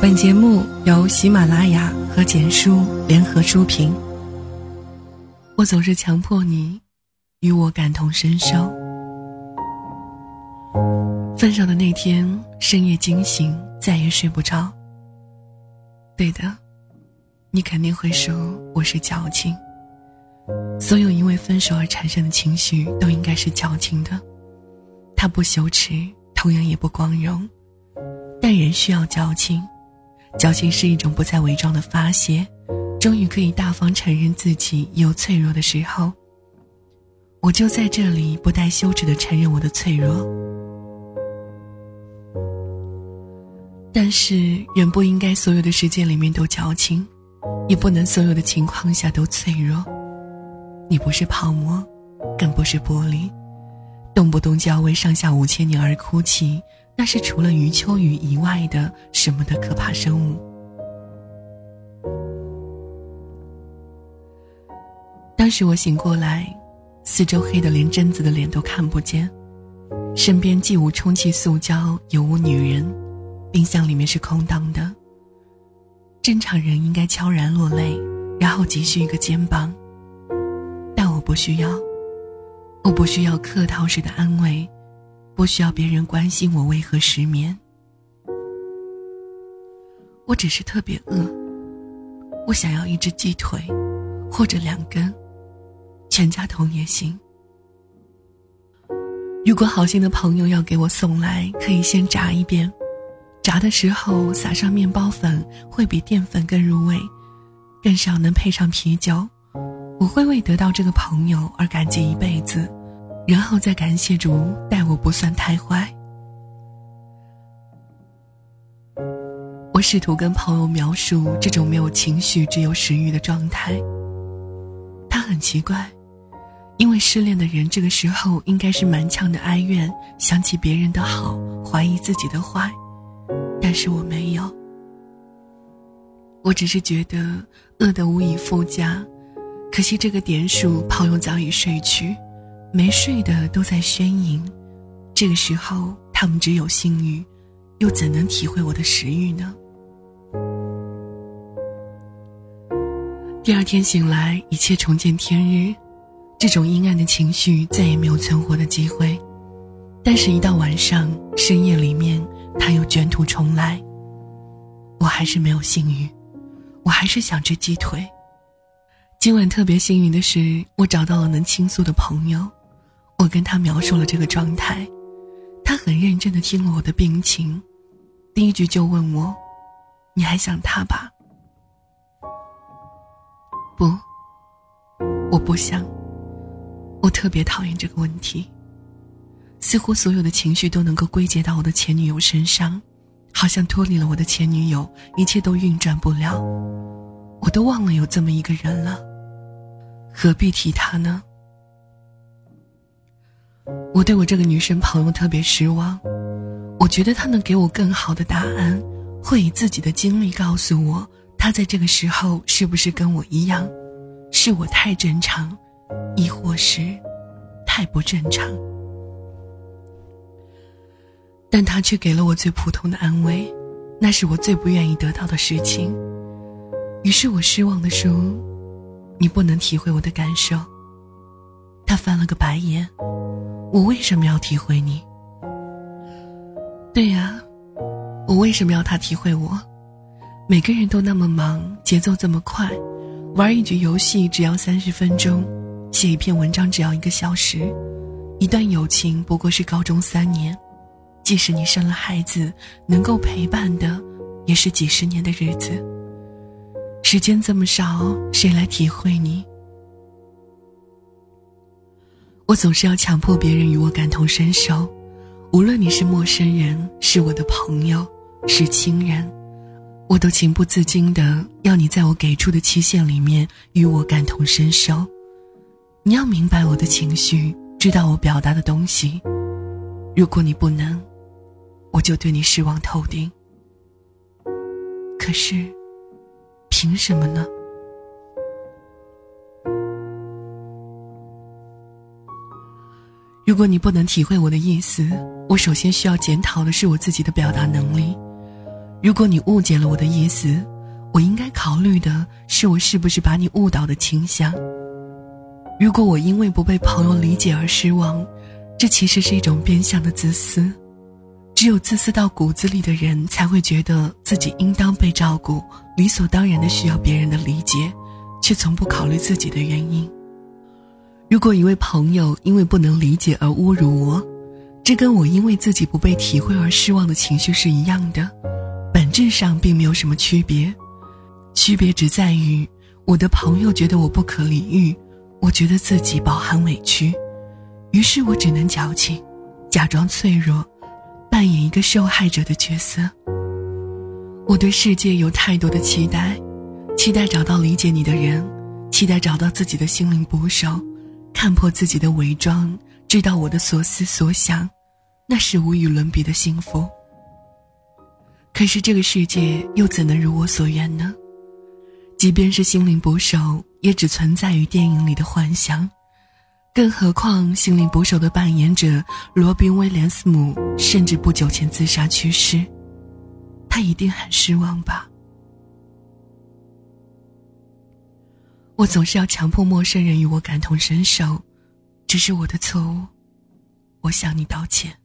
本节目由喜马拉雅和简书联合出品。我总是强迫你与我感同身受。分手的那天，深夜惊醒，再也睡不着。对的，你肯定会说我是矫情。所有因为分手而产生的情绪都应该是矫情的，它不羞耻，同样也不光荣。但人需要矫情。矫情是一种不再伪装的发泄，终于可以大方承认自己有脆弱的时候。我就在这里不带羞耻的承认我的脆弱。但是人不应该所有的时间里面都矫情，也不能所有的情况下都脆弱。你不是泡沫，更不是玻璃，动不动就要为上下五千年而哭泣。那是除了余秋雨以外的什么的可怕生物。当时我醒过来，四周黑的连贞子的脸都看不见，身边既无充气塑胶，也无女人，冰箱里面是空荡的。正常人应该悄然落泪，然后急需一个肩膀，但我不需要，我不需要客套式的安慰。不需要别人关心我为何失眠，我只是特别饿，我想要一只鸡腿，或者两根，全家桶也行。如果好心的朋友要给我送来，可以先炸一遍，炸的时候撒上面包粉，会比淀粉更入味，更少能配上啤酒，我会为得到这个朋友而感激一辈子。然后再感谢主待我不算太坏。我试图跟朋友描述这种没有情绪、只有食欲的状态。他很奇怪，因为失恋的人这个时候应该是满腔的哀怨，想起别人的好，怀疑自己的坏，但是我没有。我只是觉得饿得无以复加，可惜这个点数，朋友早已睡去。没睡的都在呻吟，这个时候他们只有性欲，又怎能体会我的食欲呢？第二天醒来，一切重见天日，这种阴暗的情绪再也没有存活的机会。但是，一到晚上深夜里面，他又卷土重来。我还是没有性欲，我还是想吃鸡腿。今晚特别幸运的是，我找到了能倾诉的朋友。我跟他描述了这个状态，他很认真的听了我的病情，第一句就问我：“你还想他吧？”不，我不想。我特别讨厌这个问题。似乎所有的情绪都能够归结到我的前女友身上，好像脱离了我的前女友，一切都运转不了。我都忘了有这么一个人了，何必提他呢？我对我这个女生朋友特别失望，我觉得她能给我更好的答案，会以自己的经历告诉我，她在这个时候是不是跟我一样，是我太正常，亦或是太不正常。但她却给了我最普通的安慰，那是我最不愿意得到的事情。于是我失望的说：“你不能体会我的感受。”他翻了个白眼。我为什么要体会你？对呀，我为什么要他体会我？每个人都那么忙，节奏这么快，玩一局游戏只要三十分钟，写一篇文章只要一个小时，一段友情不过是高中三年，即使你生了孩子，能够陪伴的也是几十年的日子。时间这么少，谁来体会你？我总是要强迫别人与我感同身受，无论你是陌生人，是我的朋友，是亲人，我都情不自禁的要你在我给出的期限里面与我感同身受。你要明白我的情绪，知道我表达的东西。如果你不能，我就对你失望透顶。可是，凭什么呢？如果你不能体会我的意思，我首先需要检讨的是我自己的表达能力。如果你误解了我的意思，我应该考虑的是我是不是把你误导的倾向。如果我因为不被朋友理解而失望，这其实是一种变相的自私。只有自私到骨子里的人，才会觉得自己应当被照顾，理所当然的需要别人的理解，却从不考虑自己的原因。如果一位朋友因为不能理解而侮辱我，这跟我因为自己不被体会而失望的情绪是一样的，本质上并没有什么区别，区别只在于我的朋友觉得我不可理喻，我觉得自己饱含委屈，于是我只能矫情，假装脆弱。扮演一个受害者的角色。我对世界有太多的期待，期待找到理解你的人，期待找到自己的心灵捕手，看破自己的伪装，知道我的所思所想，那是无与伦比的幸福。可是这个世界又怎能如我所愿呢？即便是心灵捕手，也只存在于电影里的幻想。更何况，心灵捕手的扮演者罗宾·威廉斯姆甚至不久前自杀去世，他一定很失望吧？我总是要强迫陌生人与我感同身受，这是我的错误，我向你道歉。